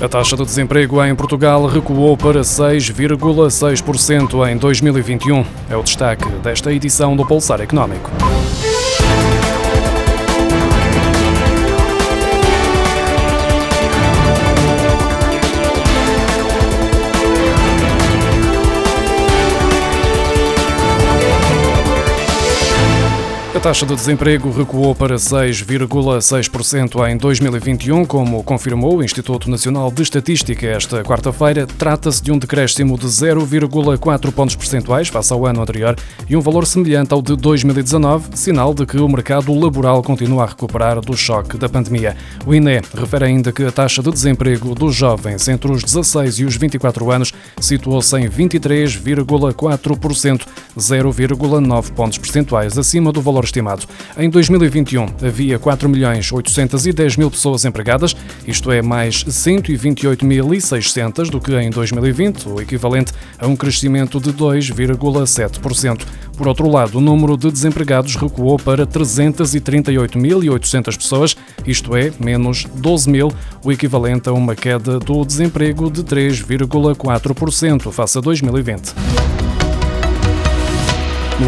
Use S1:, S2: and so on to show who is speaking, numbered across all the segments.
S1: A taxa de desemprego em Portugal recuou para 6,6% em 2021. É o destaque desta edição do Pulsar Económico. A taxa de desemprego recuou para 6,6% em 2021, como confirmou o Instituto Nacional de Estatística esta quarta-feira. Trata-se de um decréscimo de 0,4 pontos percentuais face ao ano anterior e um valor semelhante ao de 2019, sinal de que o mercado laboral continua a recuperar do choque da pandemia. O INE refere ainda que a taxa de desemprego dos jovens entre os 16 e os 24 anos situou-se em 23,4%, 0,9 pontos percentuais acima do valor estimado. Em 2021 havia 4 milhões 810 mil pessoas empregadas, isto é mais 128.600 do que em 2020, o equivalente a um crescimento de 2,7%. Por outro lado, o número de desempregados recuou para 338.800 pessoas, isto é, menos 12 mil, o equivalente a uma queda do desemprego de 3,4% face a 2020.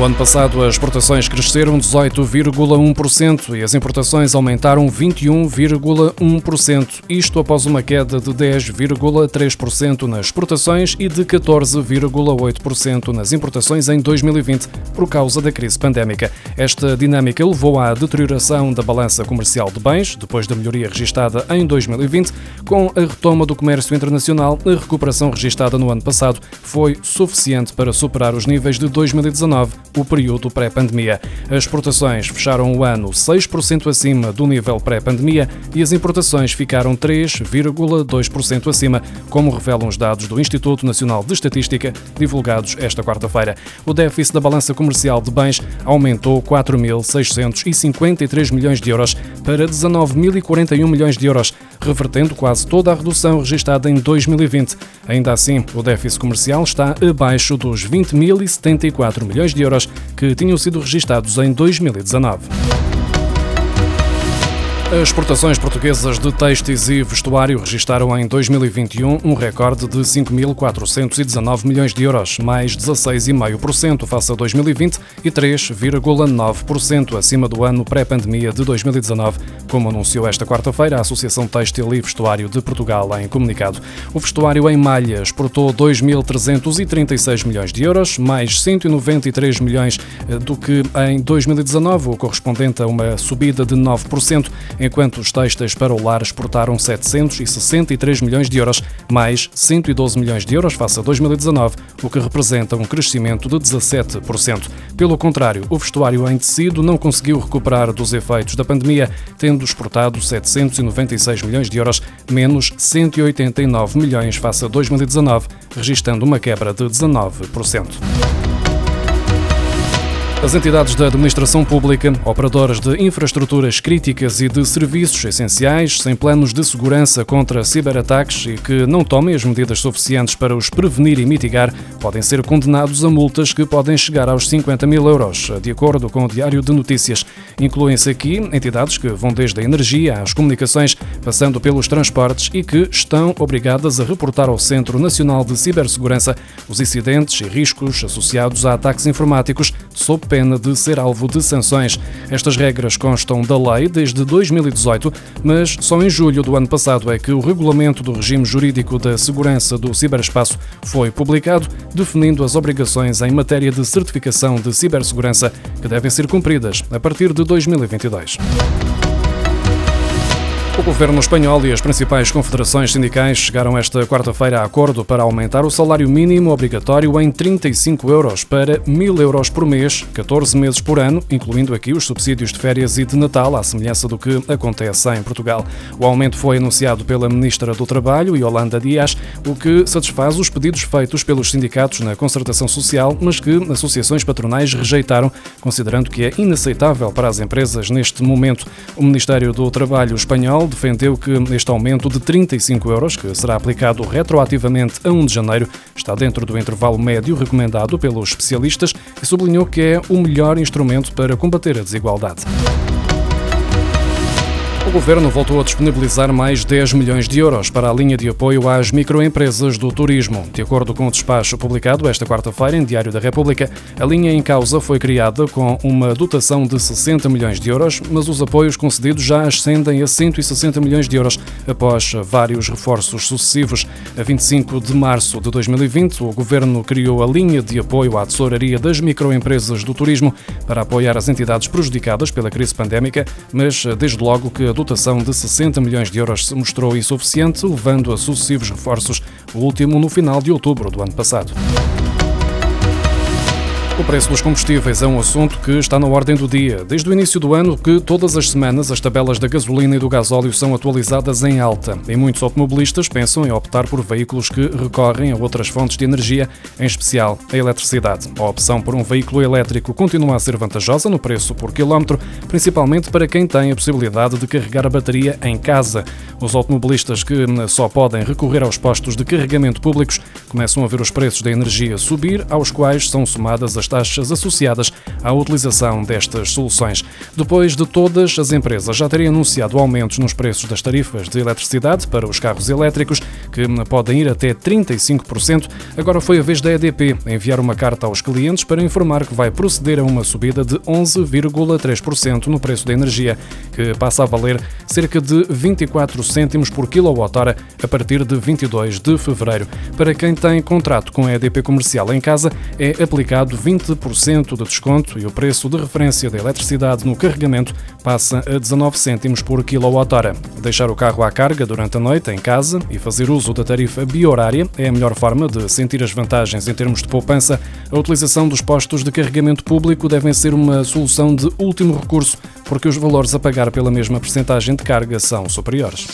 S1: No ano passado, as exportações cresceram 18,1% e as importações aumentaram 21,1%, isto após uma queda de 10,3% nas exportações e de 14,8% nas importações em 2020, por causa da crise pandémica. Esta dinâmica levou à deterioração da balança comercial de bens, depois da melhoria registada em 2020, com a retoma do comércio internacional, a recuperação registada no ano passado foi suficiente para superar os níveis de 2019 o período pré-pandemia. As exportações fecharam o ano 6% acima do nível pré-pandemia e as importações ficaram 3,2% acima, como revelam os dados do Instituto Nacional de Estatística divulgados esta quarta-feira. O déficit da balança comercial de bens aumentou 4.653 milhões de euros para 19.041 milhões de euros, revertendo quase toda a redução registada em 2020. Ainda assim, o déficit comercial está abaixo dos 20.074 milhões de euros euros que tinham sido registados em 2019. As exportações portuguesas de têxteis e vestuário registaram em 2021 um recorde de 5.419 milhões de euros, mais 16,5% face a 2020 e 3,9% acima do ano pré-pandemia de 2019, como anunciou esta quarta-feira a Associação Têxtil e Vestuário de Portugal em comunicado. O vestuário em malha exportou 2.336 milhões de euros, mais 193 milhões eh, do que em 2019, o correspondente a uma subida de 9% enquanto os têxteis para o lar exportaram 763 milhões de euros, mais 112 milhões de euros face a 2019, o que representa um crescimento de 17%. Pelo contrário, o vestuário em tecido não conseguiu recuperar dos efeitos da pandemia, tendo exportado 796 milhões de euros, menos 189 milhões face a 2019, registrando uma quebra de 19%. As entidades da administração pública, operadoras de infraestruturas críticas e de serviços essenciais, sem planos de segurança contra ciberataques e que não tomem as medidas suficientes para os prevenir e mitigar, podem ser condenados a multas que podem chegar aos 50 mil euros, de acordo com o Diário de Notícias. Incluem-se aqui entidades que vão desde a energia às comunicações, passando pelos transportes e que estão obrigadas a reportar ao Centro Nacional de Cibersegurança os incidentes e riscos associados a ataques informáticos sob pena de ser alvo de sanções. Estas regras constam da lei desde 2018, mas só em julho do ano passado é que o regulamento do regime jurídico da segurança do ciberespaço foi publicado, definindo as obrigações em matéria de certificação de cibersegurança que devem ser cumpridas a partir de 2022. O governo espanhol e as principais confederações sindicais chegaram esta quarta-feira a acordo para aumentar o salário mínimo obrigatório em 35 euros para 1.000 euros por mês, 14 meses por ano, incluindo aqui os subsídios de férias e de Natal, à semelhança do que acontece em Portugal. O aumento foi anunciado pela Ministra do Trabalho, Yolanda Dias, o que satisfaz os pedidos feitos pelos sindicatos na concertação social, mas que associações patronais rejeitaram, considerando que é inaceitável para as empresas neste momento. O Ministério do Trabalho espanhol defendeu que este aumento de 35 euros, que será aplicado retroativamente a 1 de janeiro, está dentro do intervalo médio recomendado pelos especialistas e sublinhou que é o melhor instrumento para combater a desigualdade. O Governo voltou a disponibilizar mais 10 milhões de euros para a linha de apoio às microempresas do turismo. De acordo com o despacho publicado esta quarta-feira em Diário da República, a linha em causa foi criada com uma dotação de 60 milhões de euros, mas os apoios concedidos já ascendem a 160 milhões de euros após vários reforços sucessivos. A 25 de março de 2020, o Governo criou a linha de apoio à tesouraria das microempresas do turismo para apoiar as entidades prejudicadas pela crise pandémica, mas desde logo que a dotação de 60 milhões de euros se mostrou insuficiente, levando a sucessivos reforços, o último no final de outubro do ano passado. O preço dos combustíveis é um assunto que está na ordem do dia. Desde o início do ano que todas as semanas as tabelas da gasolina e do gasóleo são atualizadas em alta e muitos automobilistas pensam em optar por veículos que recorrem a outras fontes de energia, em especial a eletricidade. A opção por um veículo elétrico continua a ser vantajosa no preço por quilómetro, principalmente para quem tem a possibilidade de carregar a bateria em casa. Os automobilistas que só podem recorrer aos postos de carregamento públicos começam a ver os preços da energia subir, aos quais são somadas as taxas associadas à utilização destas soluções. Depois de todas as empresas já terem anunciado aumentos nos preços das tarifas de eletricidade para os carros elétricos, que podem ir até 35%, agora foi a vez da EDP enviar uma carta aos clientes para informar que vai proceder a uma subida de 11,3% no preço da energia, que passa a valer cerca de 24 cêntimos por quilowatt-hora a partir de 22 de fevereiro. Para quem tem contrato com a EDP comercial em casa, é aplicado 20 20% de desconto e o preço de referência da eletricidade no carregamento passa a 19 cêntimos por quilowatt-hora. Deixar o carro à carga durante a noite em casa e fazer uso da tarifa biorária é a melhor forma de sentir as vantagens em termos de poupança. A utilização dos postos de carregamento público devem ser uma solução de último recurso, porque os valores a pagar pela mesma percentagem de carga são superiores.